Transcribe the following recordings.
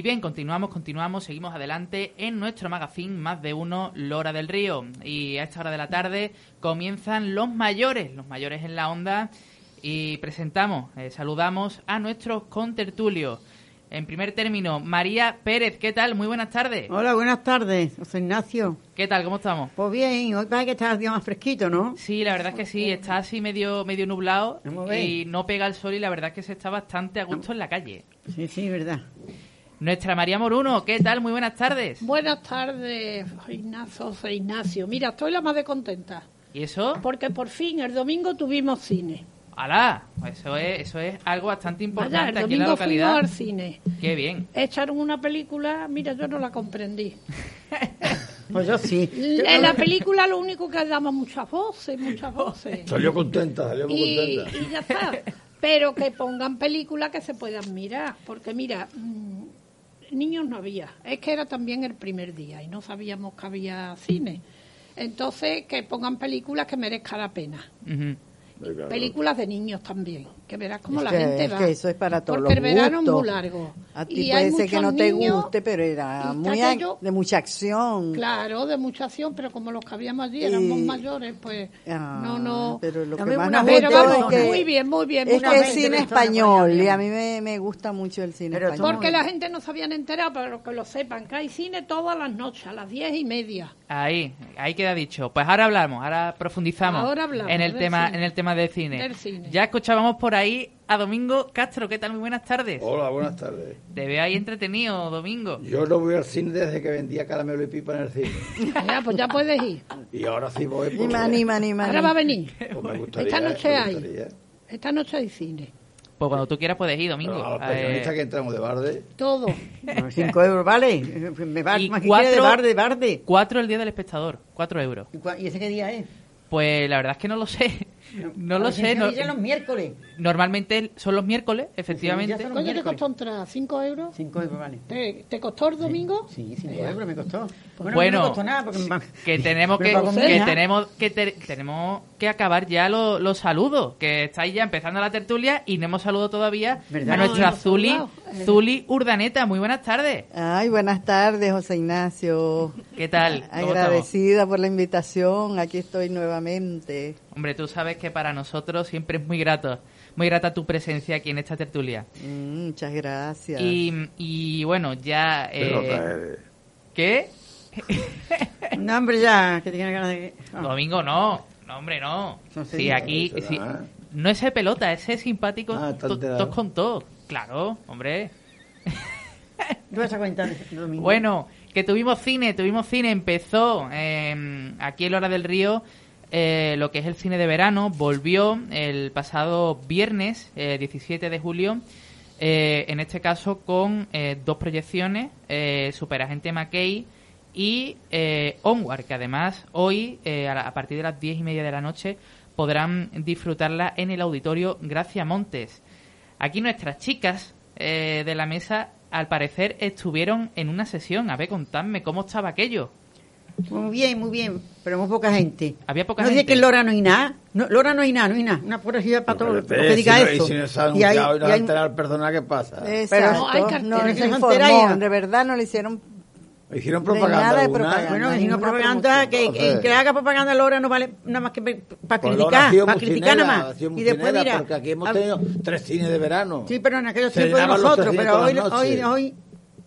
Y bien, continuamos, continuamos, seguimos adelante en nuestro magazine Más de Uno, Lora del Río. Y a esta hora de la tarde comienzan los mayores, los mayores en la onda. Y presentamos, eh, saludamos a nuestros contertulios. En primer término, María Pérez, ¿qué tal? Muy buenas tardes. Hola, buenas tardes, José Ignacio. ¿Qué tal? ¿Cómo estamos? Pues bien, hoy parece que está el día más fresquito, ¿no? Sí, la verdad es que sí, está así medio medio nublado y no pega el sol y la verdad es que se está bastante a gusto en la calle. Sí, sí, verdad. Nuestra María Moruno, ¿qué tal? Muy buenas tardes. Buenas tardes, Ignacio, Ignacio. Mira, estoy la más de contenta. ¿Y eso? Porque por fin el domingo tuvimos cine. ¡Hala! Eso es, eso es algo bastante Vaya, el importante aquí en la domingo fuimos localidad. al cine. ¡Qué bien! Echaron una película, mira, yo no la comprendí. Pues yo sí. En la película lo único que daba muchas voces, muchas voces. Salió contenta, salió muy Y, contenta. y ya está. Pero que pongan películas que se puedan mirar. Porque mira, mm, niños no había. Es que era también el primer día y no sabíamos que había cine. Entonces, que pongan películas que merezcan la pena. Películas de niños también, que verás cómo Es la que- gente es va. que eso es para todos Porque los el verano gustos. es muy largo. A ti Y hay puede ser que no te guste, pero era muy de mucha acción. Claro, de mucha acción, pero como los que habíamos allí éramos Y- mayores, pues Ah, no, no. Pero lo A que mí más una nos gustó vamos, es que, muy bien, muy bien. es que es cine español y a mí me, me gusta mucho el cine Pero español. Porque la gente no se habían enterado, pero que lo sepan, que hay cine todas las noches, a las diez y media. Ahí, ahí queda dicho. Pues ahora hablamos, ahora profundizamos, Ahora hablamos en el tema, cine. en el tema del cine. Del cine. Ya escuchábamos por ahí a Domingo Castro. ¿Qué tal? Muy buenas tardes. Hola, buenas tardes. Te veo ahí entretenido, Domingo. Yo no voy al cine desde que vendía caramelo y pipa en el cine. Ya, pues ya puedes ir. Y ahora sí voy. Ni más, ni más, ni más. Ahora va a venir. Pues me gustaría, Esta noche me hay. Esta noche hay cine. Pues cuando tú quieras puedes ir, Domingo. Pero a los Eh, periodistas que entramos de barde. Todo. Cinco euros, ¿vale? Me va Y más cuatro- de barde, barde. Cuatro el día del espectador, cuatro euros. ¿Y cua- ¿Y ese qué día es? Pues la verdad es que no lo sé. No lo sé. no- los miércoles. normalmente son los miércoles, efectivamente. ¿Cuánto te costó entrar? ¿Cinco euros? Cinco euros, vale. ¿Te, te costó el domingo? Sí, cinco euros me costó. Bueno, no me costó nada porque que tenemos que, que tenemos que te- tenemos que acabar ya lo- los saludos, que estáis ya empezando la tertulia y no hemos saludado todavía ¿Verdad? a No, nuestra hemos Zuli, saludado. Eh. Zuli Urdaneta. Muy buenas tardes. Ay, buenas tardes, José Ignacio. ¿Qué tal? Agradecida por la invitación. Aquí estoy nuevamente. Hombre, tú sabes que para nosotros siempre es muy grato, muy grata tu presencia aquí en esta tertulia. Mm, muchas gracias. Y, y bueno, ya eh, eh, ¿qué? No, hombre, ya, que tiene ganas de... Domingo no, no hombre no. No sé, Sí, no aquí sí, no es ser pelota, es ser simpático, Ah, está to- enterado. todos con todos. Claro, hombre. ¿Tú vas a? Bueno, que tuvimos cine, tuvimos cine, empezó eh, aquí en Hora del Río eh, lo que es el cine de verano, volvió el pasado viernes, eh, 17 de julio, eh, en este caso con eh, dos proyecciones, eh, Superagente McKay y eh, Onward, que además hoy, eh, a, la- a partir de las diez y media de la noche, podrán disfrutarla en el auditorio Gracia Montes. Aquí nuestras chicas eh, de la mesa, al parecer, estuvieron en una sesión. A ver, contadme cómo estaba aquello. Muy bien, muy bien, pero muy poca gente. Había poca no dice gente. que en Lora no hay nada. No, Lora no hay nada, no hay nada. Una pura ciudad para todo lo que diga si no- eso. Y si no se ha Y hay- anunciado y no y se ha hay- perdona, ¿qué pasa? Exacto. No, hay no, se que no informó, enteraría. de verdad no le hicieron Hicieron de propaganda. nada de propaganda. Bueno, si no ninguna propaganda, que, que, que haga propaganda Lora no vale nada más que para Pues criticar, para criticar nada más. Y después mira, Porque aquí hemos a- tenido tres cines de verano. Sí, pero en aquellos tiempos de nosotros, pero hoy, hoy, hoy,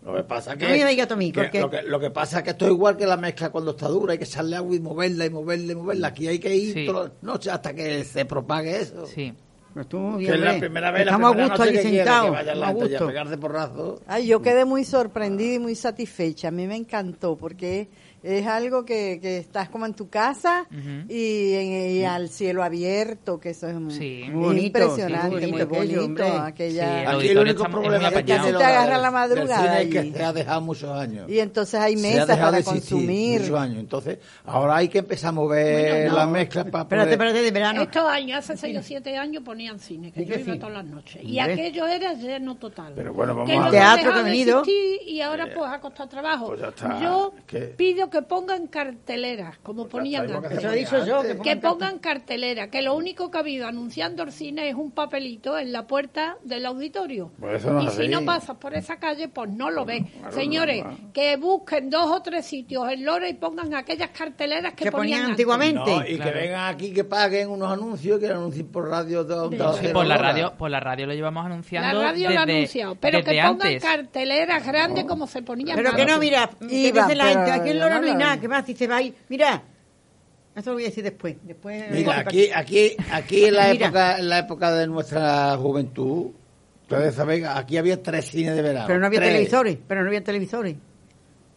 Lo que pasa que, No me digas tú a mí, que porque- lo, que, lo que pasa es que esto es igual que la mezcla cuando está dura, hay que echarle agua y moverla y moverla y moverla. Aquí hay que ir Sí. todas las noches hasta que se propague eso. Sí. Pero estuvo muy Que bien, es la primera vez, la Estamos a primera gusto allí sentados. la a gusto. pegarse porrazos. Ay, yo quedé muy sorprendida y muy satisfecha. A mí me encantó porque es algo que, que estás como en tu casa y, en- y al cielo abierto, que eso es muy, Sí. Muy bonito, impresionante, sí, muy bonito, aquella, Sí, Aquí el único está- es problema que Te agarra la madrugada y- que se ha dejado muchos años. Y entonces hay mesas para de consumir. Muchos años. Entonces, ahora hay que empezar a mover Bueno, no. las mezclas para Espérate, poder... espérate, de verano. Estos años, hace 6 o 7 años ponían cine, que yo iba sí. todas las noches. Y aquello era lleno total. Pero bueno, vamos que a Teatro que ha venido. Y ahora pues ha costado trabajo. Pues ya está. Yo pido que pongan carteleras, como ponían Lo que antes. se Eso he dicho yo, que Que pongan pongan cartelera, que lo único que ha habido anunciando el cine es un papelito en la puerta del auditorio. Pues no y si no pasas por esa calle, pues no lo ves. Señores, que busquen dos o tres sitios en Lora y pongan aquellas carteleras que, Que ponían antiguamente. No, y Claro. que vengan aquí, que paguen unos anuncios, que anuncien por radio. de- de- por la radio, por la radio lo llevamos La anunciando. radio lo ha anunciado, pero que pongan antes. carteleras grandes como se ponían Pero que no, mira, que Iba, dice la gente, aquí en Lora no no hay nada, que más si se va ahí. Mira, eso lo voy a decir después. después Mira, aquí, aquí, aquí en la época, en la época de nuestra juventud, ustedes saben, aquí había tres cines de verano. Pero no había tres. televisores, pero no había televisores.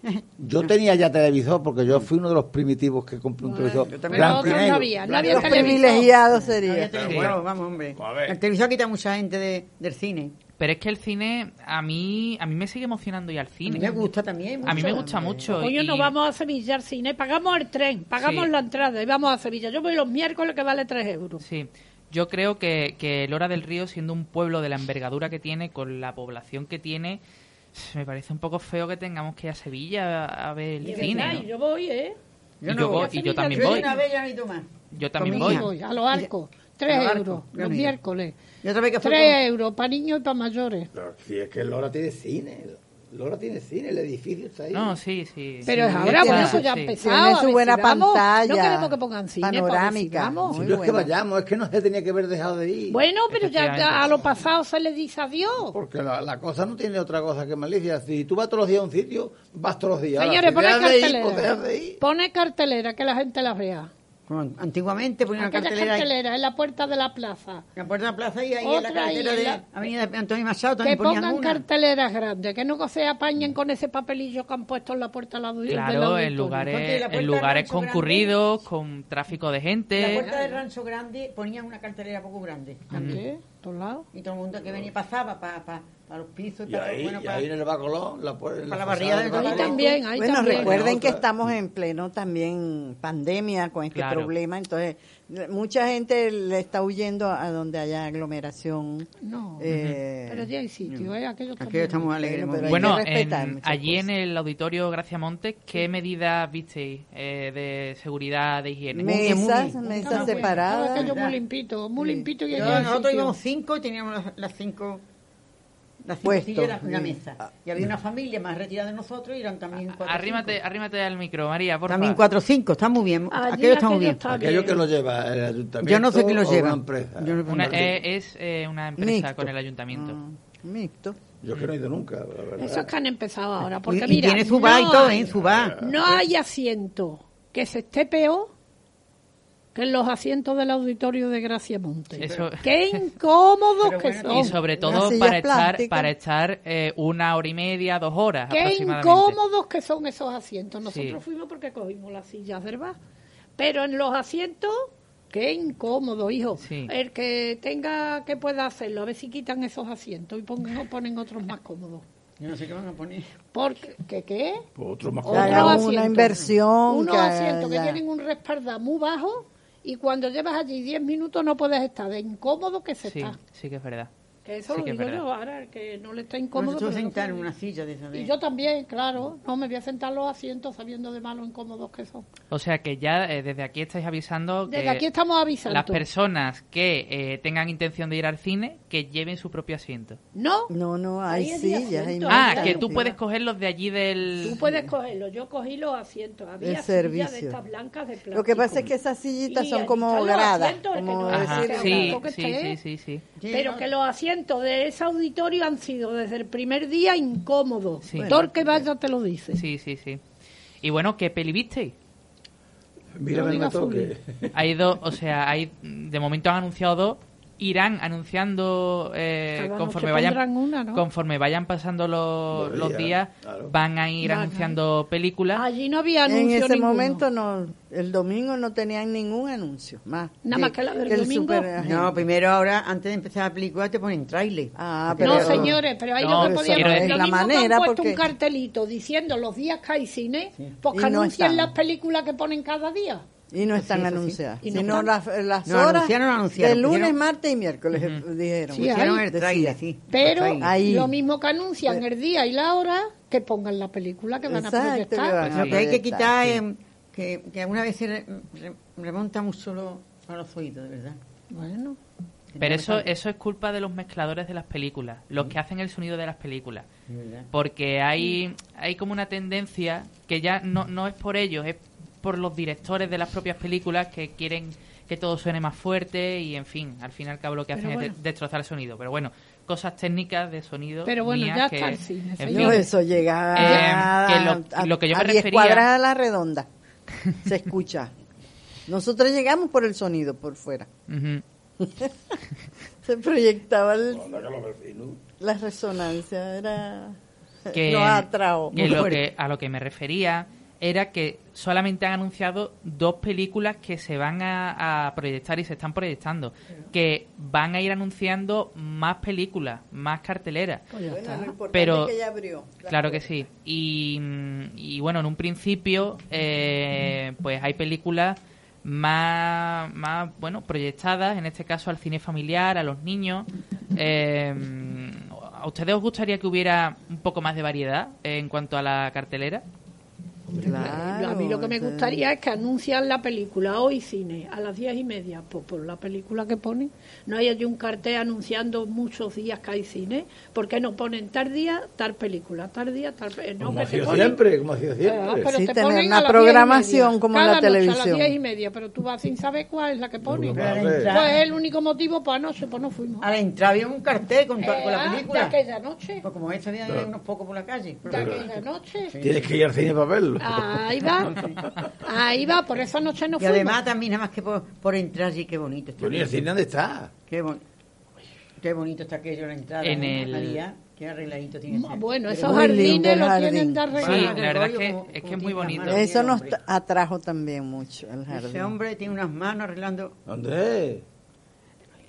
Yo tenía ya televisor porque yo fui uno de los primitivos que compré un televisor. yo y Nosotros no había, no había Los televisor. privilegiados No había sería. televisor, Sí. vamos, hombre. El televisor quita mucha gente de- del cine. Pero es que el cine, a mí, a mí me sigue emocionando ir al A mí cine. me gusta también. A mí me gusta mucho. Coño, y- nos vamos a Sevilla al cine, pagamos el tren, pagamos Sí. la entrada y vamos a Sevilla. Yo voy los miércoles que vale 3 euros. Sí, yo creo que, que Lora del Río, siendo un pueblo de la envergadura que tiene, con la población que tiene, me parece un poco feo que tengamos que ir a Sevilla a, a ver Y el cine. verdad, ¿no? y yo voy, ¿eh? Y Yo yo no voy- voy. y yo también Yo voy. una vez ya no. Yo también voy. a los arcos. 3 A los euros arcos, los no miércoles. Y otra vez que fue 3 euros para niños y para mayores. Pero si es que Lora tiene cine. Lora tiene cine, el edificio está ahí. No, sí, sí. Pero Sí, es ahora, sí. pues ya Sí. empezado. Tiene a su ver si buena pantalla, No queremos que pongan cine. panorámica. Si no es que vayamos, es que no se tenía que haber dejado de ir. Bueno, pero ya, ya a lo pasado se le dice adiós. Porque la, la cosa no tiene otra cosa que malicia. Si tú vas todos los días a un sitio, vas todos los días. Ahora, Señores, si pone ir, cartelera. pues de ir. Pone cartelera, que la gente las vea. Como Antiguamente ponían una cartelera ahí. cartelera en la puerta de la plaza. En la puerta de la plaza y ahí en la Otra carretera en de la- Avenida Antonio Machado Que también ponían pongan una. carteleras grandes, que no se apañen con ese papelillo que han puesto en la puerta audi- del Claro, en auditorio. Ponte lugares, la en lugares Rancho Grande. concurridos, con tráfico de En la gente. puerta del Rancho Grande ponían una cartelera poco grande. ¿Qué? ¿Todos lados? Y todo el mundo que venía pasaba para los pisos. Y para- ahí, bueno, y para- ahí en el Bacolón, la, en Para la barriada del Ahí Bacolón. también, ahí Bueno, también. recuerden que estamos en pleno también pandemia con este Claro. problema, entonces mucha gente le está huyendo a donde haya aglomeración. No, eh, pero ya hay sitio, ¿eh? Aquellos Aquí también. estamos alegres. Bueno, pero Bueno, en- allí en cosas. el auditorio Gracia Montes, ¿qué medidas visteis eh, de seguridad, de higiene? Me- mesas, muy- mesas separadas. aquello muy limpito, muy limpito y Yo- nosotros sitio. íbamos cinco y teníamos las, las cinco las cinco sillas y una mesa. Y había una familia más retirada de nosotros y eran también cuatro Arrímate, cinco. arrímate al micro, María, por También favor. cuatro o cinco, está muy bien. Allí Aquello está muy aquello bien. está Aquello bien. que lo lleva el ayuntamiento. Yo no sé quién lo lleva. Una empresa. Yo no- Una- eh, es eh, una empresa Mixto. con el ayuntamiento. Ah, mixto. Yo es que no he ido nunca, la verdad. Eso es que han empezado ahora, porque y, y mira, tiene su bar y no todo, hay- ¿eh? Su bar. No hay asiento que se esté peor que en los asientos del auditorio de Gracia Monte. Eso- Qué incómodos que son. Y sobre todo para estar, para estar eh, una hora y media, dos horas Qué aproximadamente. incómodos que son esos asientos. Nosotros Sí. fuimos porque cogimos las sillas del bar. Pero en los asientos, qué incómodo, hijo. Sí. El que tenga que pueda hacerlo, a ver si quitan esos asientos y pongan, ponen otros más cómodos. Yo no sé qué van a poner. Porque, ¿qué qué? Pues otro más haga una inversión. Unos que asientos que tienen un respaldo muy bajo y cuando llevas allí 10 minutos no puedes estar de incómodo que se Sí, está. sí que es verdad. Que eso sí lo que digo yo ahora, el que no le está incómodo. no sentar en una silla de esa de... Y yo también, claro. No me voy a sentar en los asientos sabiendo de malo incómodos que son. O sea que ya eh, desde aquí estáis avisando que Desde aquí estamos avisando. las personas que eh, tengan intención de ir al cine, que lleven su propio asiento. No, No, no, hay sillas. hay Ah, que tú puedes coger los de allí del... tú puedes cogerlo. Yo cogí los asientos. Había El sillas servicio. de estas blancas de plástico. Lo que pasa es que esas sillitas Y son como gradas. asientos, el que Como decir, sí, sí, sí, sí. Pero que los asientos de ese auditorio han sido desde el primer día incómodos. Sí. Que vaya te lo dice. Sí, sí, sí. Y bueno, ¿qué peli visteis? Mira, No me toque. Hay dos, o sea, hay de momento han anunciado dos. Irán anunciando eh, conforme vayan una, ¿no? conforme vayan pasando los, Los los días, días, claro. van a ir Van a- anunciando películas. Allí no había En anuncio ese ninguno. momento no, el domingo no tenían ningún anuncio más. Nada más que la del domingo. No, primero ahora, antes de empezar la película, te ponen trailer. Ah, No, señores, pero ahí No, lo que podían quiero hacer decir- lo la mismo que han manera, puesto porque- un cartelito diciendo los días que hay cine, pues que no anuncien están. las películas que ponen cada día. Y no están sí. anunciadas, Y no sino están. las, las No, horas anunciaron, anunciaron, de lunes, pusieron- martes y miércoles dijeron. Sí, Pusieron ahí el trailer, decía. sí. Pero. Ahí. lo mismo que anuncian el día y la hora, que pongan la película que van a proyectar. que van a Lo que hay que quitar sí. es que, que alguna vez se re- re- remonta mucho lo- a los oídos, de verdad. Bueno, Pero eso, eso es culpa de los mezcladores de las películas, los que hacen el sonido de las películas. Porque hay, hay como una tendencia que ya no, no es por ellos, es por los directores de las propias películas que quieren que todo suene más fuerte y, en fin, al fin y al cabo lo que hacen bueno. es de- destrozar el sonido. Pero bueno, cosas técnicas de sonido. Pero bueno, mías ya que, está el cine, en fin, No, eso llega Eh, a, que lo- a- lo que yo a me 10 refería- cuadras a la redonda. Se escucha. Nosotros llegamos por el sonido, por fuera. Se proyectaba el- la resonancia, era... que, Nos atrajo. que lo que a lo que me refería era que solamente han anunciado dos películas que se van a, a proyectar y se están proyectando que van a ir anunciando más películas más carteleras pues Bueno, Pero- es que ya abrió. claro que sí y, y bueno en un principio eh, pues hay películas más, más bueno proyectadas en este caso al cine familiar a los niños Eh, ¿A ustedes os gustaría que hubiera un poco más de variedad en cuanto a la cartelera? Claro, a mí lo que me gustaría es que anuncian la película hoy cine a las diez y media, pues por la película que ponen. No hay allí un cartel anunciando muchos días que hay cine. ¿Por qué no ponen tal día, tal película, tal día, tal pe- no, Como ha sido siempre, como ha sido Ah, siempre. pero Sí, te tener ponen una a las diez y programación media. como en Cada la noche A televisión. las diez y media, pero tú vas sin saber cuál es la que ponen. Pues es el único motivo para anoche, pues no fuimos. A la entrada había un cartel con, toda- con Eh, la ah, película. De aquella noche. Pues como ese día hay unos pocos por la calle. De aquella noche. Tienes que ir al cine para verlo. Ahí va. Ahí va, por esa noche no Y fuimos. además también nada más que por, por entrar, sí, qué bonito está. Pero ¿y dónde está? Qué, bon- qué bonito está aquello la entrada. En el- María, qué arregladito tiene ese- Bueno, esos muy jardines los jardín. tienen de Sí, arreglar. la verdad es que, como- es que es muy bonito. Eso nos atrajo también mucho el Ese jardín. hombre tiene unas manos arreglando. ¿Dónde?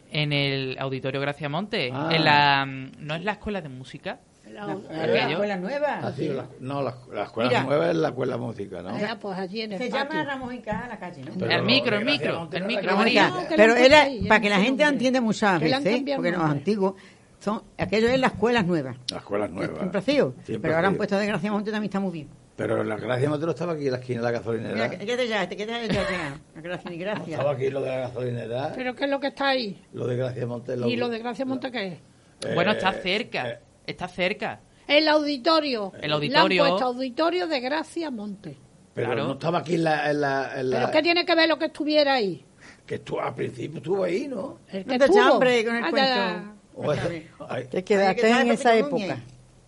En el Auditorio Gracia Monte. Ah. En la, ¿No es la escuela de música? La- La, la escuela nueva. Ah, sí, la- no, la, la escuela Mira. nueva es la escuela música, ¿no? Ah, pues allí en el Se patio. llama Ramos y Caja la calle, ¿no? Pero el micro, el micro, el micro, María. No, Pero era, para que la gente entienda muchas veces, porque los antiguos, son, aquello es las escuelas nuevas. La escuela es nueva. Siempre ha sido. Siempre Pero ahora han puesto de Gracia Monte también está muy bien. Pero la Gracia Monte no estaba aquí en la esquina de la gasolinera. Mira, quédate ya, este, quédate ya. Gracias ni Estaba gracias. aquí lo de la gasolinera. Pero ¿qué es lo que está ahí? Lo de Gracia Monte. ¿Y lo de Gracia Monte qué es? Eh, Bueno, está cerca. Está cerca. El auditorio. El auditorio. Le han puesto auditorio de Gracia Monte. pero Claro. no estaba aquí en la. En la, en la- ¿Pero qué tiene que ver lo que estuviera ahí? Que estuvo, al principio estuvo ahí, ¿no? El No te hambre con el Ah, cuento. ay, Te quedaste en esa época.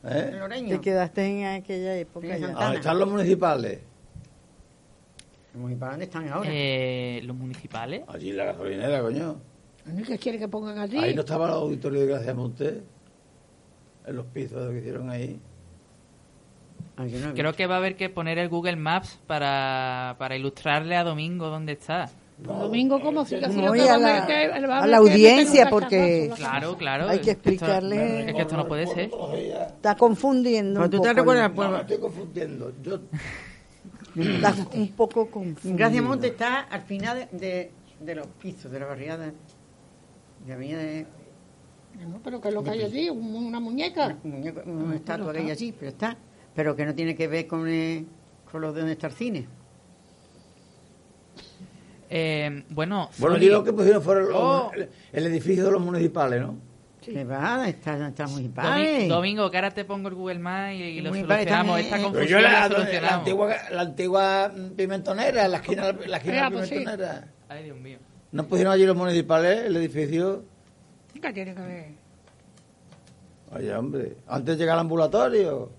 ¿eh? Te quedaste en aquella época. ¿Dónde están los municipales? Para dónde están ahora. Eh, los municipales. Allí en la gasolinera, coño. ¿Qué quiere que pongan allí? Ahí no estaba el auditorio de Gracia Monte. Los pisos que hicieron ahí. No he Creo que va a haber que poner el Google Maps para, para ilustrarle a Domingo dónde está. Domingo, ¿cómo? No, va a la- que- a la audiencia, porque- Claro, claro. Hay que es esto- explicarle- Es que esto no puede ser. Está confundiendo. Pero un tú te poco recuerdas, el- No, pues, me estoy confundiendo. Yo, Está un poco confundido. Gracia Monte está al final de, de, de los pisos, de la barriada. De avenida de No, pero ¿qué es lo que hay allí? ¿Un- ¿Una muñeca? un muñeco, una estatua que hay allí, pero está. Pero que no tiene que ver con, eh, con lo de donde está el cine. Eh, bueno, bueno, Zuli, yo lo que pusieron fue el, Oh. el- edificio de los municipales, ¿no? Que va, está, está muy Domi- padre. Domingo, que ahora te pongo el Google Maps y, y lo solucionamos. Esta confusión yo la, la, la, antigua, la antigua pimentonera, la esquina, la esquina de Ah, la pues sí. pimentonera. Ay, Dios mío. ¿No pusieron allí los municipales, el edificio? ¿Qué tiene que ver? Oye, hombre, antes de llegar al ambulatorio.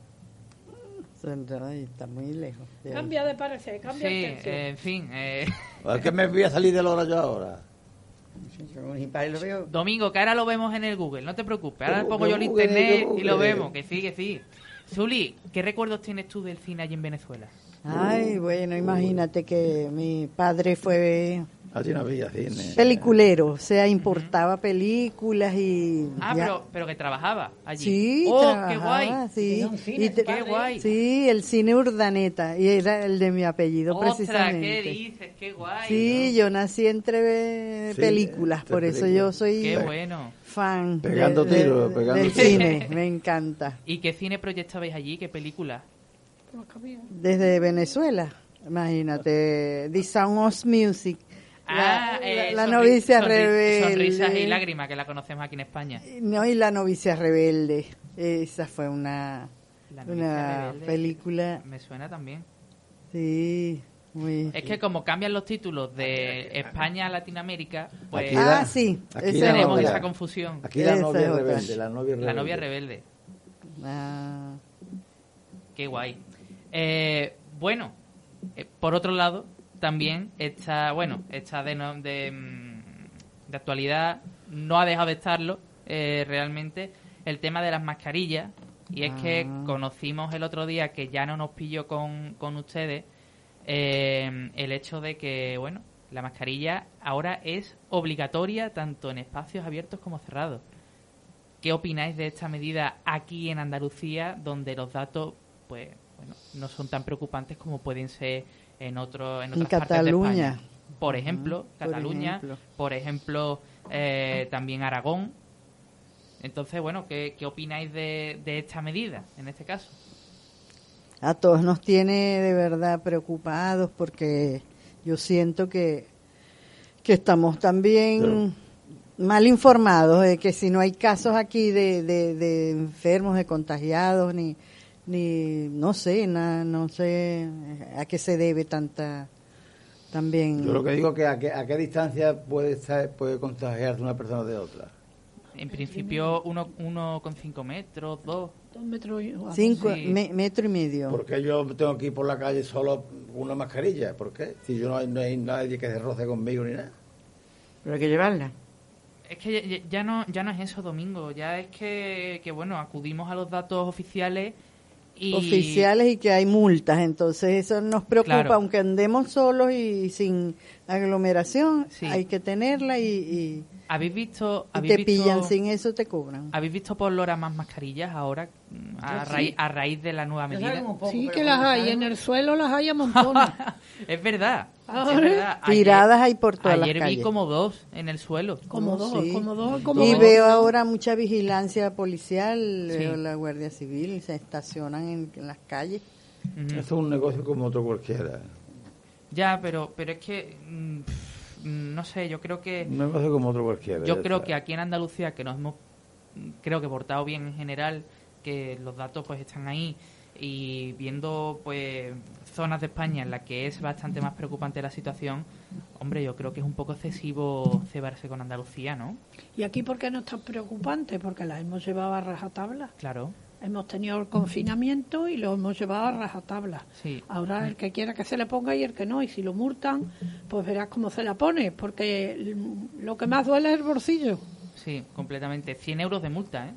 Ay, Está muy lejos. de. Cambia de parecer, Sí, cambia de tercio. eh, en fin. eh, Es que me voy a salir de la hora yo ahora. Sí. Domingo, que ahora lo vemos en el Google, no te preocupes. Ahora ¿Cómo pongo yo el internet y lo vemos, que sí, que sí. Zuli, ¿qué recuerdos tienes tú del cine allí en Venezuela? Ay, bueno, imagínate que mi padre fue Allí no había cine. Peliculero, o sea, importaba películas y... Ah, pero, pero que trabajaba allí. Sí, ¡Oh, qué guay! Sí. Cine, Y te- ¡Qué guay! Sí, el cine Urdaneta, y era el de mi apellido ¡Ostras, precisamente. qué dices! ¡Qué guay! Sí, yo nací entre Sí, películas, entre por eso películas. yo soy ¡Qué bueno! fan Pegando de- de- pegando del tiros. cine, me encanta. ¿Y qué cine proyectabais allí? ¿Qué película? Desde Venezuela, imagínate, The Sound of Music, la, Ah, eh, la- la sonri- novicia sonri- rebelde. Sonrisas y lágrimas, que la conocemos aquí en España. No, y la novicia rebelde, esa fue una, una rebelde. película, Me suena también. sí, muy... Es que como cambian los títulos de España a Latinoamérica, pues Aquí Ah, sí, tenemos esa confusión. Aquí la Esa novia es otra. rebelde, la novia rebelde. La novia rebelde. Ah, Qué guay. Eh, bueno, eh, por otro lado, también está, bueno, está de, de, mm, de actualidad, no ha dejado de estarlo eh, realmente, el tema de las mascarillas. Y es que Ah. conocimos el otro día que ya no nos pilló con, con ustedes eh, el hecho de que, bueno, la mascarilla ahora es obligatoria tanto en espacios abiertos como cerrados. ¿Qué opináis de esta medida aquí en Andalucía, donde los datos, pues, bueno, no son tan preocupantes como pueden ser en otro, en En otras partes de Cataluña. España? Por ejemplo, por Cataluña, ejemplo. por ejemplo, eh, también Aragón. Entonces, bueno, ¿qué, qué opináis de, de esta medida en este caso? a todos nos tiene de verdad preocupados porque yo siento que, que estamos también mal informados de que si no hay casos aquí de, de, de enfermos, de contagiados, ni, ni no sé, na- no sé a qué se debe tanta también. Yo lo que digo es que a qué, a qué distancia puede estar, puede contagiarse una persona de otra. En principio, uno, uno con cinco metros, dos. Dos metros y Cinco, sí. me- metro y medio. ¿Por qué yo tengo que ir por la calle solo con una mascarilla? ¿Por qué? Si yo no hay, no hay nadie que se roce conmigo ni nada. Pero hay que llevarla. Es que ya, ya no ya no es eso, Domingo. Ya es que, que, bueno, acudimos a los datos oficiales y... oficiales y que hay multas, entonces eso nos preocupa, Claro. aunque andemos solos y sin aglomeración, Sí. hay que tenerla y, y- ¿Habéis visto, y habéis te visto, pillan sin eso te cobran. ¿Habéis visto por Lora más mascarillas ahora a, Yo raíz, sí. a raíz de la nueva medida? poco, Sí, que las hay, en el suelo las hay a montones. es verdad. Ahora, es verdad. Ayer- Tiradas hay por todas las Ayer vi calles. como dos en el suelo. como dos, Sí. como dos, como y dos. veo ahora mucha vigilancia policial, Sí. veo la Guardia Civil, se estacionan en, en las calles. Esto es un negocio como otro cualquiera. Ya, pero, pero es que, mm, pff, no sé, yo creo que... Un negocio como otro cualquiera. Yo creo está. que aquí en Andalucía, que nos hemos, mm, creo que portado bien en general, que los datos pues están ahí y viendo pues zonas de España en las que es bastante más preocupante la situación, hombre, yo creo que es un poco excesivo cebarse con Andalucía, ¿no? Y aquí, ¿por qué no es tan preocupante? Porque las hemos llevado a rajatabla. Claro, Hemos tenido el confinamiento y lo hemos llevado a rajatabla. sí. Ahora el que quiera que se le ponga y el que no. Y si lo multan, pues verás cómo se la pone. Porque lo que más duele es el bolsillo. Sí, completamente. 100 euros de multa, ¿eh?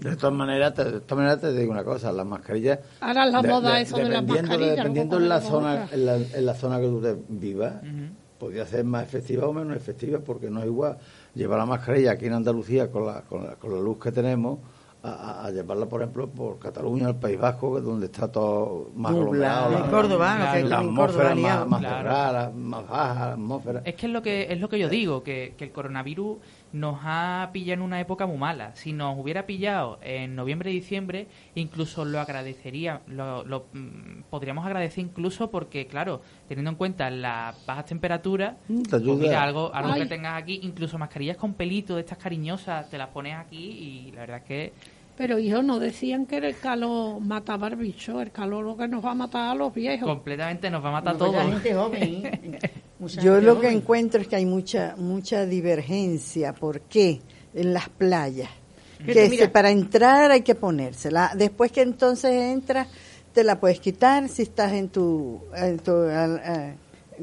De todas maneras, te, de todas maneras te digo una cosa, las mascarillas... Ahora es la moda de- eso de las dependiendo- mascarillas. Dependiendo en la, zona, en, la, en la zona que tú te vivas, Ujú. podría ser más efectiva o menos efectiva, porque no es igual llevar la mascarilla aquí en Andalucía con la, con la, con la luz que tenemos a, llevarla, por ejemplo, por Cataluña, el País Vasco, donde está todo más aglomerado. En la- Córdoba, la en Córdoba atmósfera más, más Claro. cerrada, más baja, la atmósfera. Es que es lo que es lo que yo digo, que, que el coronavirus nos ha pillado en una época muy mala. Si nos hubiera pillado en noviembre y diciembre, incluso lo agradecería, lo, lo, mm, podríamos agradecer incluso porque, claro, teniendo en cuenta las bajas temperaturas, Mm, pues mira, algo, algo Ay. que tengas aquí, incluso mascarillas con pelito de estas cariñosas, te las pones aquí y la verdad es que Pero hijo, no decían que el calor mataba al bicho. El calor lo que nos va a matar a los viejos. completamente nos va a matar Bueno, todo. ya gente joven, ¿eh? Mucha Yo gente lo que encuentro es que hay mucha mucha divergencia. ¿Por qué? En las playas. Que mira. se- para entrar hay que ponérsela. Después que entonces entras, te la puedes quitar si estás en tu, en tu- eh,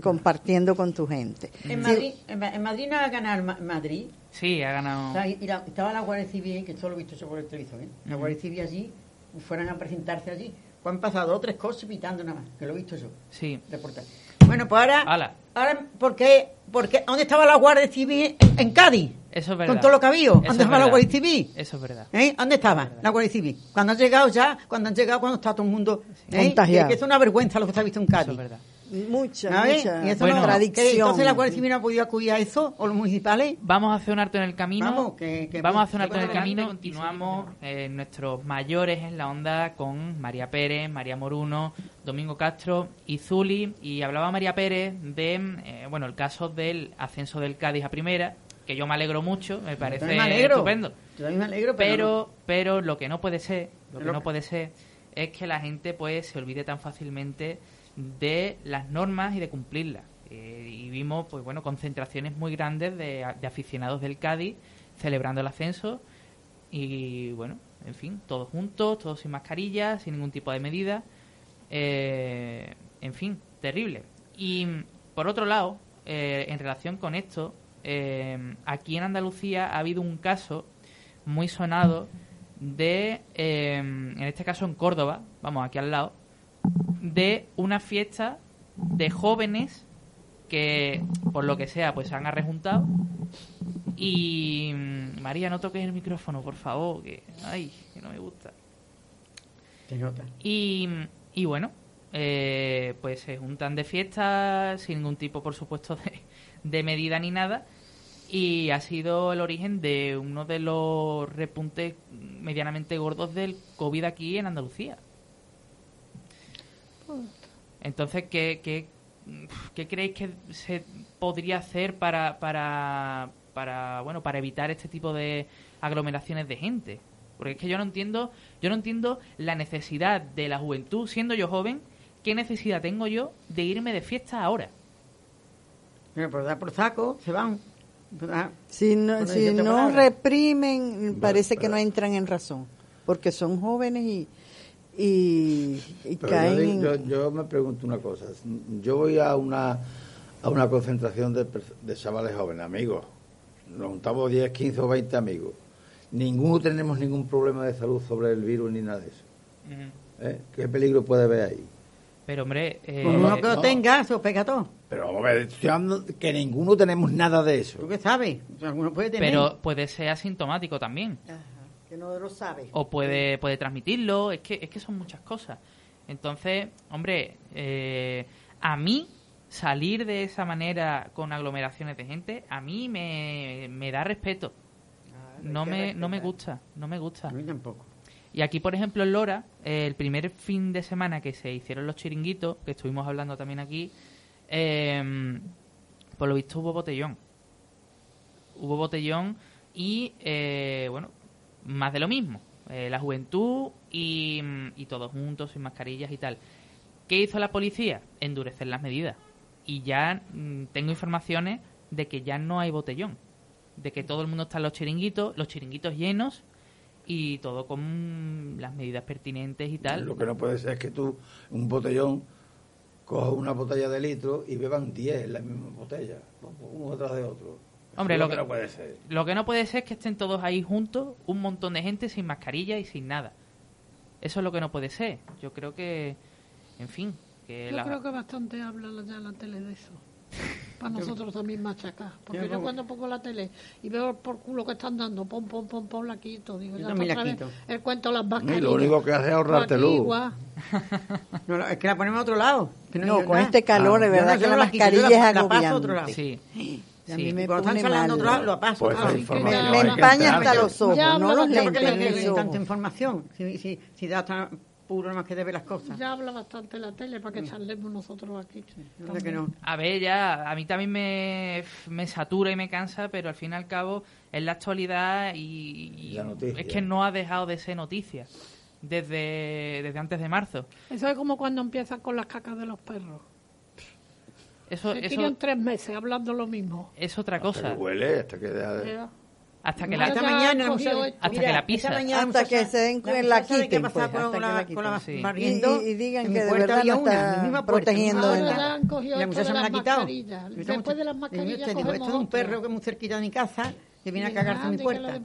compartiendo con tu gente. En Si- Madrid, en, Ma- en Madrid no va a ganar Ma- Madrid. Sí, ha ganado. O sea, y la- estaba la Guardia Civil, que esto lo he visto yo por el televisor, ¿eh? La. Guardia Civil allí, fueran a presentarse allí. Pues han pasado dos tres cosas pitando nada más, que lo he visto yo. Sí. reportaje. Bueno, pues ahora, Hala. ahora ¿por, qué, porque ¿dónde estaba la Guardia Civil en, en Cádiz? Eso es verdad. Con todo lo que había. Eso ¿Dónde es estaba la. Guardia Civil? Eso es verdad. ¿Eh? ¿Dónde estaba la Guardia Civil? Cuando han llegado ya, cuando han llegado, cuando está todo el mundo ¿eh? Contagiado. Que, que es una vergüenza lo que se ha visto en Eso Cádiz. es verdad. Mucha, ¿Sabes? mucha Y eso Bueno, no, entonces la Guardia Civil no ha podido acudir a eso, o los municipales. Vamos a hacer un alto en el camino. Vamos, que- que- Vamos a hacer un alto en el camino. Continuamos eh, nuestros mayores en la onda con María Pérez, María Moruno, Domingo Castro y Zuli. Y hablaba María Pérez de, eh, bueno, el caso del ascenso del Cádiz a primera, que yo me alegro mucho, me parece también me alegro. estupendo. Yo también me alegro, pero, Pero, pero lo que no puede ser, lo que no puede ser es que la gente pues se olvide tan fácilmente de las normas y de cumplirlas. Eh, y vimos pues bueno concentraciones muy grandes de, de aficionados del Cádiz celebrando el ascenso y bueno, en fin, todos juntos, todos sin mascarilla, sin ningún tipo de medida. Eh, en fin, terrible. Y por otro lado, eh, en relación con esto, eh, aquí en Andalucía ha habido un caso muy sonado de, eh, en este caso en Córdoba, vamos aquí al lado, de una fiesta de jóvenes que, por lo que sea, pues se han arrejuntado. Y mm, María, no toques el micrófono, por favor, que, ay, que no me gusta. Se nota. Y, y bueno, eh, pues se juntan de fiesta sin ningún tipo, por supuesto, de, de medida ni nada. Y ha sido el origen de uno de los repuntes medianamente gordos del COVID aquí en Andalucía. Entonces, ¿qué, qué, qué creéis que se podría hacer para, para, para, bueno, para evitar este tipo de aglomeraciones de gente? Porque es que yo no entiendo, yo no entiendo la necesidad de la juventud, siendo yo joven, ¿qué necesidad tengo yo de irme de fiesta ahora? Pero por dar por saco, se van. ¿verdad? Si no, Bueno, si no reprimen, parece que no entran en razón, porque son jóvenes y, y, y Pero caen yo, yo, yo me pregunto una cosa. Yo voy a una, a una concentración de, de chavales jóvenes, amigos. Nos juntamos 10, 15 o 20 amigos. Ninguno tenemos ningún problema de salud sobre el virus ni nada de eso. ¿eh? ¿Qué peligro puede haber ahí? Pero hombre, eh, Pues uno que lo no. tenga, se lo pega todo. Pero vamos a ver, estoy hablando que ninguno tenemos nada de eso. ¿Tú qué sabes? Alguno puede tener. pero puede ser asintomático también. Ajá, no lo sabe. o puede, puede transmitirlo, es que, es que son muchas cosas. Entonces, hombre, eh, a mí salir de esa manera con aglomeraciones de gente, a mí me, me da respeto. No hay que me, no me gusta, no me gusta. A mí tampoco. Y aquí, por ejemplo, en Lora, eh, el primer fin de semana que se hicieron los chiringuitos, que estuvimos hablando también aquí, eh, por lo visto hubo botellón. Hubo botellón y, eh, bueno, más de lo mismo. Eh, la juventud y, y todos juntos, sin mascarillas y tal. ¿Qué hizo la policía? Endurecer las medidas. Y ya mm, tengo informaciones de que ya no hay botellón. De que todo el mundo está en los chiringuitos, los chiringuitos llenos y todo con las medidas pertinentes y tal. Lo que no puede ser es que tú, un botellón, cojas una botella de litro y beban 10 en la misma botella, uno detrás de otro. Hombre, lo es que- no puede ser. Lo que no puede ser es que estén todos ahí juntos, un montón de gente sin mascarilla y sin nada. Eso es lo que no puede ser. Yo creo que, en fin, que Yo la- creo que bastante habla la- ya la tele de eso. Para nosotros también machacar. Porque Yo cuando pongo la tele y veo por culo que están dando, pom, pom, pom, pom, la quito. Digo, Yo ya la quito. El cuento las mascarillas. lo único que hace es ahorrarte luz. No, es que la ponemos a otro lado. que No, con nada. este calor, de Yo verdad no, que la no la quito, mascarilla la- es la paso a agobiante. otro lado. Sí. Y a Sí. mí me Cuando pone están hablando otro lo paso. Pues Ah, Me que empaña hasta los ojos, Ya no los bastante ¿Por qué lentes. mis hay ojos. tanta información? Si, si, si da tan puro nada más que de ver las cosas. Ya habla bastante la tele para que charlemos nosotros aquí. Creo que no. A ver, ya, a mí también me, me satura y me cansa, pero al fin y al cabo es la actualidad y, y La noticia. es que no ha dejado de ser noticia desde, desde antes de marzo. Eso es como cuando empiezan con las cacas de los perros. Eso, Se eso tiran tres meses hablando lo mismo. es otra Hasta cosa. que huele, hasta que deja de... Hasta que la, ya mañana. Hasta que la pisa. mañana Hasta que se den- la qué quiten, pues, con hasta que la, la con la. Sí. barriendo. Y- y- y digan que de verdad una, está protegiendo de la esto muchacha de me la las ha quitado. Después de las y mascarillas esto es un perro que es muy cerquita de mi casa que viene a cagarse en mi puerta.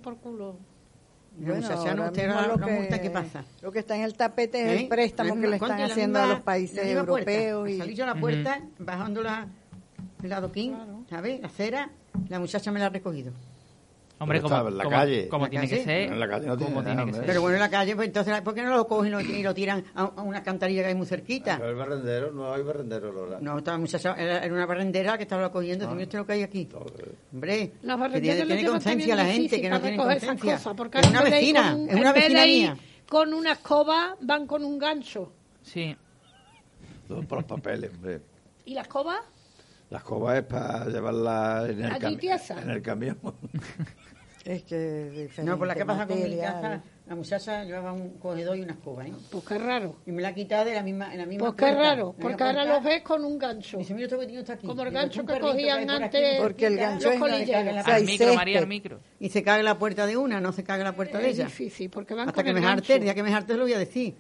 Y la muchacha no, usted la, lo la multa, ¿qué pasa? Lo que está en el tapete es ¿Eh? el préstamo La que le están. La haciendo a misma- los países la misma puerta. europeos. Salí Y, yo a la puerta, bajando la, el adoquín, ¿sabes? La cera, la muchacha me la ha recogido. Hombre, Pero como, en la como- calle. como ¿En la tiene que ser. En la calle no tiene como nada, tiene que ser. Pero bueno, en la calle, pues entonces, ¿por qué no lo cogen y lo, y lo tiran a, a una alcantarilla que hay muy cerquita? Pero el barrendero, no hay barrendero, Lola. No, estaba muchacha, era, era una barrendera que estaba cogiendo, Ah. lo que hay aquí. Hombre, barrenderas tiene, conciencia la gente, que no tiene conciencia. cosas, porque Es una vecina, es una en vez de vecina ir mía. Con una escoba van con un gancho. Sí. Por los papeles, hombre. ¿Y la escoba? La escoba es para llevarla en el, cami- en el camión. Es que diferente No, por la que pasa con mi casa, la muchacha llevaba un cogedor y una escoba, ¿eh? Pues qué raro. Y me la ha quitado de la misma, en la misma Pues qué puerta. raro, porque ahora los ves con un gancho. Dice, mira esto que tiene esto aquí. Como el gancho es que cogían antes. Porque el gancho es colilleros. o Al micro, María, al micro. Y se caga la puerta de una, no se caga la puerta de Es ella. difícil, porque van Hasta con que el me jarte, el día que me jarte lo voy a decir.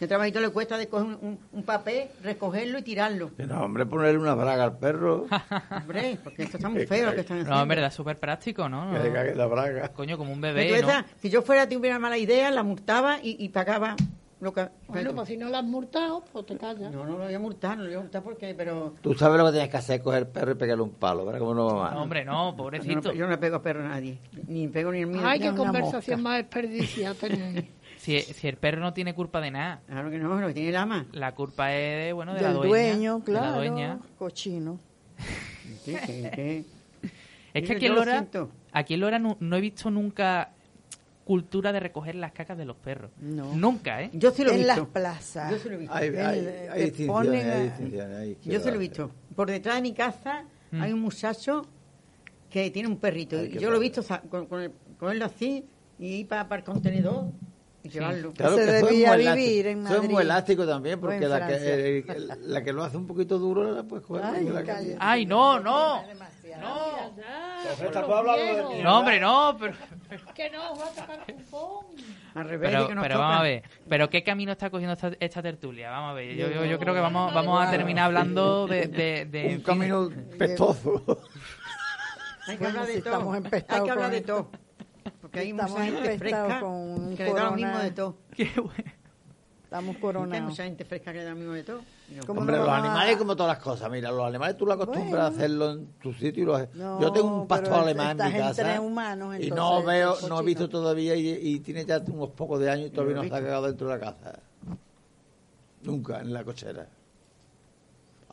El trabajito le cuesta de coger un, un- un papel, recogerlo y tirarlo. No, hombre, ponerle una braga al perro. Hombre, porque esto está muy feo lo que están haciendo. No, en verdad, es súper práctico, ¿no? que le cague la braga. Coño, como un bebé, ¿no? esa, Si yo fuera, tuviera mala idea, la multaba y, y pagaba lo que... Bueno, pues si no la has multado, pues te callas. No, no lo voy a multar, no lo voy a multar porque... Pero... Tú sabes lo que tienes que hacer, coger el perro y pegarle un palo, ¿verdad? ¿Cómo no va mal? No, hombre, no, no, pobrecito. yo no le pego a perro a nadie. Ni pego ni el mío. Ay, qué conversación mosca. más desperdicia tenéis. Si, si el perro no tiene culpa de nada, Claro que no, lo que tiene el ama. la culpa es de, bueno, de la Del dueña. dueño, de claro. la dueña. Cochino. Sí, que- que- Es que aquí en lo Lora, aquí en Lora no, no he visto nunca cultura de recoger las cacas de los perros. No. Nunca, ¿eh? Yo sí lo he en visto. las plazas. Yo sí lo he visto. Hay, El- hay, te hay distinciones, ponen Yo se lo he visto. Por detrás de mi casa Mm. hay un muchacho que tiene un perrito. Yo lo he visto con, con el- cogerlo así y ir para, para el contenedor Claro Se es debía muy vivir elástico. en Eso es Madrid. muy elástico también, porque la que, el- la que lo hace un poquito duro, la puedes coger. Ay, la calla. ¡Ay, no, no! De viejos. mierda. No, hombre, no, pero... Que no va a tocar cupón. Al revés, Pero, que nos pero vamos a ver, pero ¿qué camino está cogiendo esta, esta tertulia? Vamos a ver, yo, yo, yo creo que vamos, vamos a terminar hablando de... de, de- Un camino pestoso. Hay que hablar de todo. Hay que hablar de esto. todo. Porque hay Estamos mucha gente fresca con un que le da lo corona. mismo de todo. Qué bueno. Estamos Hay coronados. mucha gente fresca que le da lo mismo de todo. Y no. ¿Cómo Hombre, no los animales como todas las cosas. Mira, los animales tú lo acostumbras a hacerlo en tu sitio y los... No, Yo tengo un pastor alemán en mi casa entre humanos, y no veo, el no he visto todavía y, y tiene ya unos pocos de años y todavía no se ha cagado dentro de la casa. Nunca en la cochera.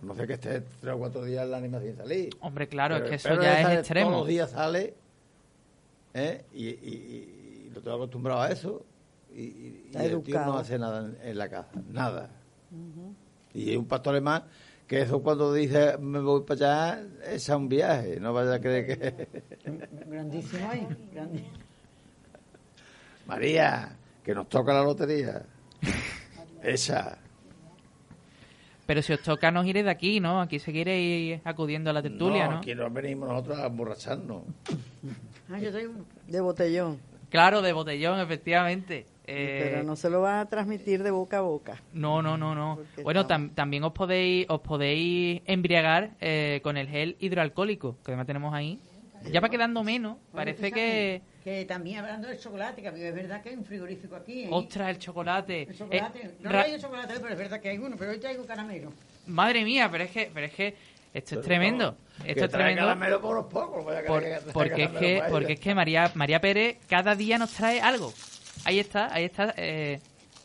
A no ser que esté tres o cuatro días la animación sin salir. Hombre, claro, Pero es que el eso ya es extremo. Todos los días sale ¿eh? y, y- y lo tengo acostumbrado a eso. Y, y- y el tío no hace nada en, en la casa, nada. Y es un pastor alemán que eso cuando dice me voy para allá, es a un viaje, no vaya a creer que... Grandísimo ahí. grandi- María, que nos toca la lotería. Esa. Pero si os toca, nos iréis de aquí, ¿no? Aquí seguiréis acudiendo a la tertulia, ¿no? aquí no venimos nosotros a emborracharnos. Ah, yo soy uno. De botellón. Claro, de botellón, efectivamente. Eh, Pero no se lo van a transmitir de boca a boca. No, no, no, no. Porque Bueno, tam- también os podéis os podéis embriagar eh, con el gel hidroalcohólico que además tenemos ahí. Ya va quedando menos. Parece que... Que también hablando del chocolate, que es verdad que hay un frigorífico aquí. ¿eh? Ostras, el chocolate. El chocolate. Eh, no ra- traigo chocolate, hoy, pero es verdad que hay uno, pero hoy traigo caramelo. Madre mía, pero es que, pero es que esto es tremendo. Esto es tremendo. por pocos. por- porque es que, porque es que María, María Pérez cada día nos trae algo. Ahí está, ahí está. eh,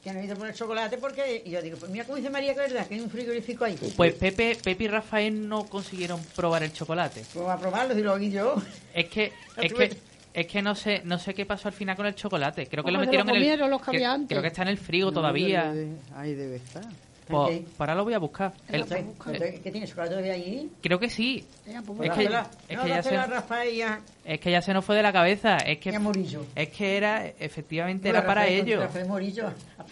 Que no he ido el chocolate porque. Y yo digo, pues mira cómo dice María, que es verdad, que hay un frigorífico ahí. pues Pepe, Pepe y Rafael no consiguieron probar el chocolate. Pues a probarlo si lo oí yo. Es que, es que, es que no sé, no sé qué pasó al final con el chocolate. Creo que lo metieron lo en el. comieron los que que- había antes. Creo que está en el frigo No, todavía. debe- Ahí debe estar. Pues, ahora lo voy a buscar. El- ¿Qué, eh, ¿Qué tiene chocolate todavía ahí? creo que sí. Pues, Es que- Dásela- es no, que ya Rafael Es que se nos fue de la cabeza. Es que, es que era, efectivamente, Bueno, era para Rafael, ello. Rafael Morillo, a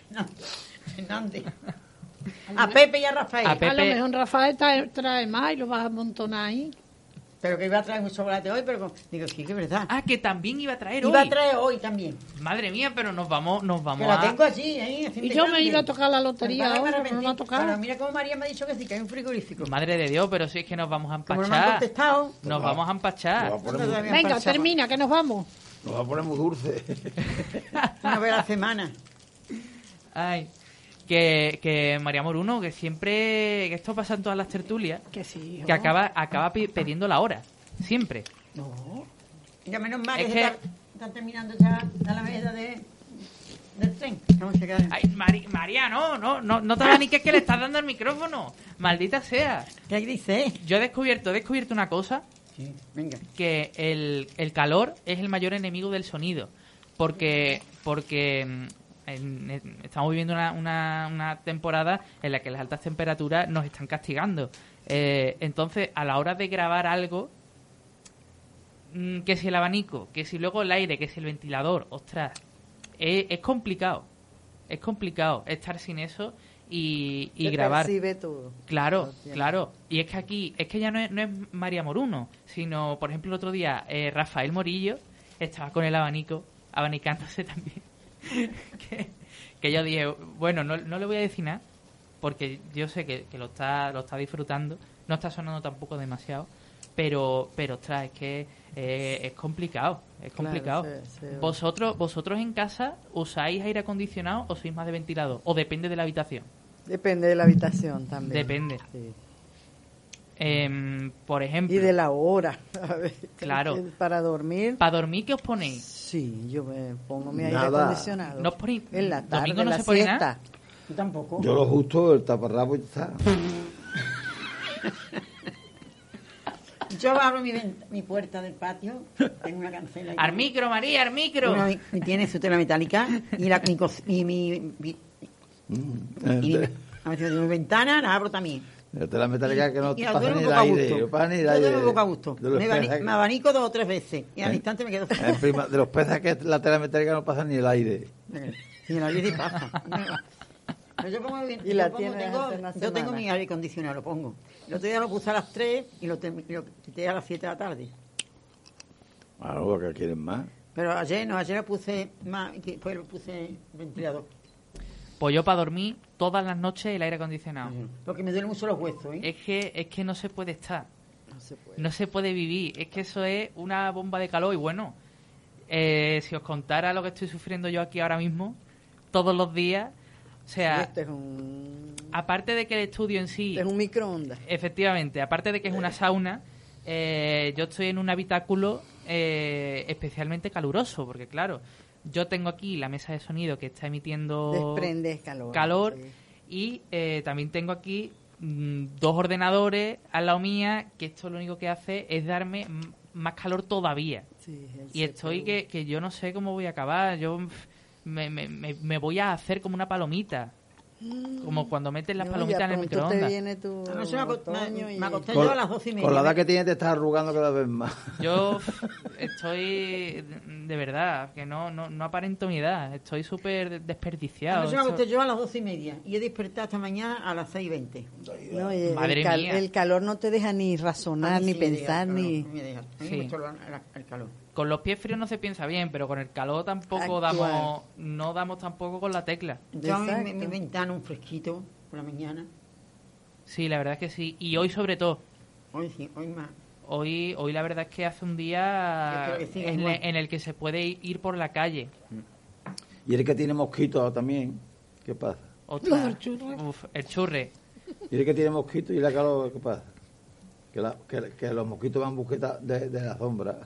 Fernández. A Pepe y a Rafael. A A lo mejor Rafael trae, trae más y lo vas a amontonar ahí. Pero que iba a traer un chocolate hoy, pero digo, sí, que es verdad. Ah, que también iba a traer iba hoy. a traer hoy también. Madre mía, pero nos vamos, nos vamos Que la tengo allí, ¿eh? haciendo Y yo me grande. iba a tocar la lotería hoy, no me tocado. Ahora, mira cómo María me ha dicho que sí, que hay un frigorífico. Madre de Dios, pero si es que nos vamos a Como no me han empachar. contestado, Nos vamos a empachar. Va a Venga, termina, que nos vamos. nos va a poner muy dulce. una vez a la semana. Ay. Que, que María Moruno, que siempre, que esto pasa en todas las tertulias, Que sí. que acaba, acaba pi- pidiendo la hora, siempre. No. Ya menos mal Es que, que- Está, están terminando ya la alameda de, del tren. Vamos a llegar. Ay, Mari- María, no, no, no, no te hagas ni que es que le estás dando el micrófono. Maldita sea. ¿Qué dice? Yo he descubierto, he descubierto una cosa, Sí. Venga. que el, el calor es el mayor enemigo del sonido. Porque, porque mm, en- en- estamos viviendo una, una, una temporada en la que las altas temperaturas nos están castigando. Eh, entonces, a la hora de grabar algo, mm, que si el abanico, que si luego el aire, que si el ventilador, ostras, es, es complicado. Es complicado estar sin eso y, y grabar. percibe todo. Claro, claro. Y es que aquí, es que ya no es, no es María Moruno, sino, por ejemplo, el otro día eh, Rafael Morillo estaba con el abanico, abanicándose también. que, que yo dije, bueno, no, no le voy a decir nada, porque yo sé que, que lo, está, lo está disfrutando, no está sonando tampoco demasiado, pero, pero ostras, es que eh, es complicado, es Claro, complicado. ¿Vosotros, ¿Vosotros en casa usáis aire acondicionado o sois más de ventilador? ¿O depende de la habitación? Depende de la habitación también. Depende. Sí. Em, por ejemplo, Y de la hora. a ver, Claro. Para dormir. ¿para dormir qué os ponéis? Sí, yo me pongo mi aire Nada. acondicionado. ¿No En la tarde, domingo no la se pone siesta. nada? Yo tampoco. Yo lo justo, el taparrabo y está. Yo abro mi, puerta del patio, tengo una cancela. ¡Al micro, María, al micro! Una- y tiene su tela metálica y, la, mi, mi, mi- Mm. y mi- mi ventana la abro también. De de la metálica que no y te pasa ni el aire. pasa ni el Yo aire. duermo poco a gusto. Me, abanico dos o tres veces y al ¿Eh? instante me quedo en prima- de los peces que la tela metálica no pasa ni el aire. Y el aire pasa. Pero yo pongo bien- Y la yo pongo- tengo, yo tengo mi aire acondicionado, lo pongo. El otro día lo puse a las 3 y lo, lo quité a las 7 de la tarde. Claro, porque quieren más. Pero ayer no, ayer lo puse más, después lo puse ventilador. Pues yo para dormir todas las noches el aire acondicionado. Porque me duelen mucho los huesos, ¿eh? Es que es que no se puede estar, No se puede. no se puede vivir. Es que eso es una bomba de calor y bueno, eh, si os contara lo que estoy sufriendo yo aquí ahora mismo, todos los días, o sea, Este es un, aparte de que el estudio en sí, este es un microondas. efectivamente, aparte de que es una sauna, eh, yo estoy en un habitáculo eh, especialmente caluroso, porque claro, yo tengo aquí la mesa de sonido que está emitiendo Desprende calor. calor sí. y eh, también tengo aquí mm, dos ordenadores al lado mía que esto lo único que hace es darme más calor todavía Sí, el y estoy que, que yo no sé cómo voy a acabar yo me, me, me, me voy a hacer como una palomita como cuando metes las No, palomitas en el te microondas viene tu me, aco- otoño me- y- me acosté Con, yo a las 12 y media. con la edad que tienes te estás arrugando cada vez más. yo estoy de verdad que no, no, no aparento mi edad estoy súper desperdiciado me acosté yo a las 12 y media y he despertado esta mañana a las 6 y 20. No, el, Madre cal- mía. el calor no te deja ni razonar, ni sí me deja pensar, ni... a mí me deja. A mí Sí. me gusta el, el- el calor. con los pies fríos no se piensa bien pero con el calor tampoco damos no damos tampoco con la tecla Yo Exacto. mi ventana un fresquito por la mañana. Sí, la verdad es que sí. Y hoy sobre todo. Hoy sí, hoy más. Hoy, hoy la verdad es que hace un día en, igual. en el que se puede ir por la calle. Y el que tiene mosquitos también, ¿qué pasa? Ostras, uf, el churre. Y el que tiene mosquitos y la calor, ¿qué pasa? Que, la- que, que los mosquitos van busqueta de, de la sombra.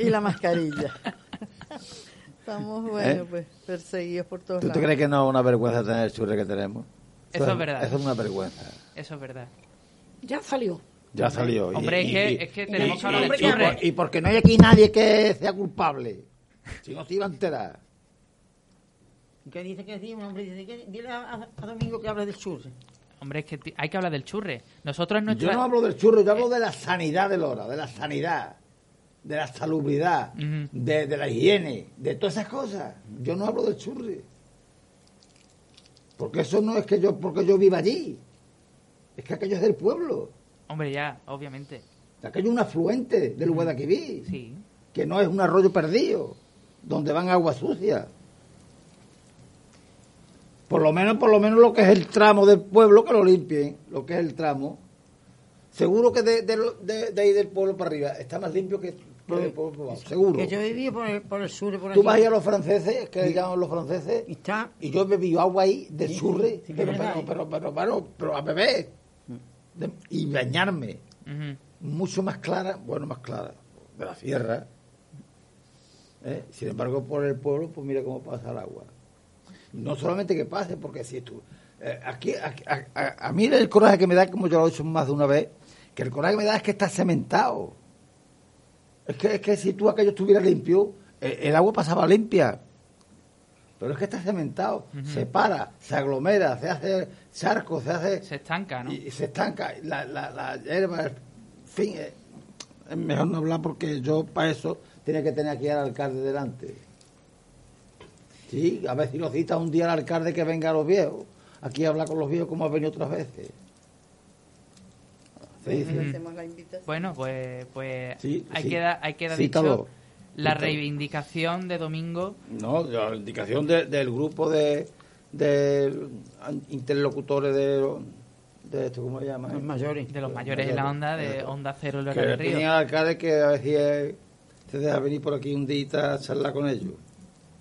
Y la mascarilla. Estamos, bueno, ¿Eh? pues, perseguidos por todos ¿Tú te lados. crees que no es una vergüenza tener el churre que tenemos? Eso es verdad. Eso es una vergüenza. Eso es verdad. Ya salió. Ya salió. y- Hombre, es y- que, y- es que y- tenemos que hablar del hombre, y, churre. y porque no hay aquí nadie que sea culpable. Si no se iba a enterar. ¿Qué dice que sí? Un hombre dice que dile a, Domingo que habla del churre. Hombre, es que hay que hablar del churre. Nosotros en nuestra... Yo no hablo del churro, yo hablo de la sanidad del hora, de la sanidad, de la salubridad, de, de la higiene, de todas esas cosas. Yo no hablo del churre. Porque eso no es que yo, porque yo viva allí. Es que aquello es del pueblo. Hombre, ya, obviamente. Aquello es un afluente del Guadalquivir. Sí. que no es un arroyo perdido, donde van agua sucia. Por lo menos, por lo menos lo que es el tramo del pueblo, que lo limpien, lo que es el tramo. Seguro que de, de, de- de ahí del pueblo para arriba está más limpio que, que por- por- seguro. Que yo vivido por el, por el sur, por Tú allí. vas ahí a los franceses, que le llaman los franceses, Y está- y yo he bebido agua ahí de surre, sí, pero, pero, ¿eh? pero, pero, pero, pero a beber De- y bañarme. Mucho más clara, bueno, más clara, de la sierra. ¿eh? Sin embargo, por el pueblo, pues mira cómo pasa el agua. No solamente que pase, porque si tú. eh, aquí, aquí- a, a- a mí el coraje que me da, como yo lo he hecho más de una vez, que el coraje que me da es que está cementado. Es que, es que si tú aquello estuviera limpio, eh, el agua pasaba limpia. Pero es que está cementado, se para, se aglomera, se hace charco, se hace. Se estanca, ¿no? Y, y se estanca. La, la, la hierba, en fin, eh, es mejor no hablar porque yo para eso tenía que tener aquí al alcalde delante. Sí, a ver si lo cita un día al alcalde que venga a los viejos. Aquí a hablar con los viejos como ha venido otras veces. Sí, sí. Bueno, pues, pues Sí, ahí, sí. queda, ahí queda Cítalo. dicho la reivindicación de domingo. No, la indicación de- del grupo de, de interlocutores de, de esto, ¿cómo se llama? Los mayores. de los mayores en la onda de Onda Cero Lora Que Río. al alcalde que a ver si eh, se deja venir por aquí un día a charlar con ellos.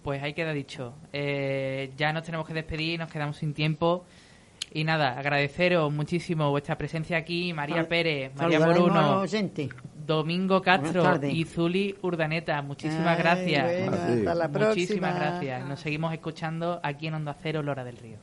Pues ahí queda dicho. Eh, ya nos tenemos que despedir, nos quedamos sin tiempo. Y nada, agradeceros muchísimo vuestra presencia aquí, María Sal- Pérez, María Moruno. Domingo Castro y Zuli Urdaneta. Muchísimas Ay, gracias. bueno, Así. hasta la próxima. Muchísimas gracias. Nos seguimos escuchando aquí en Onda Cero, Lora del Río.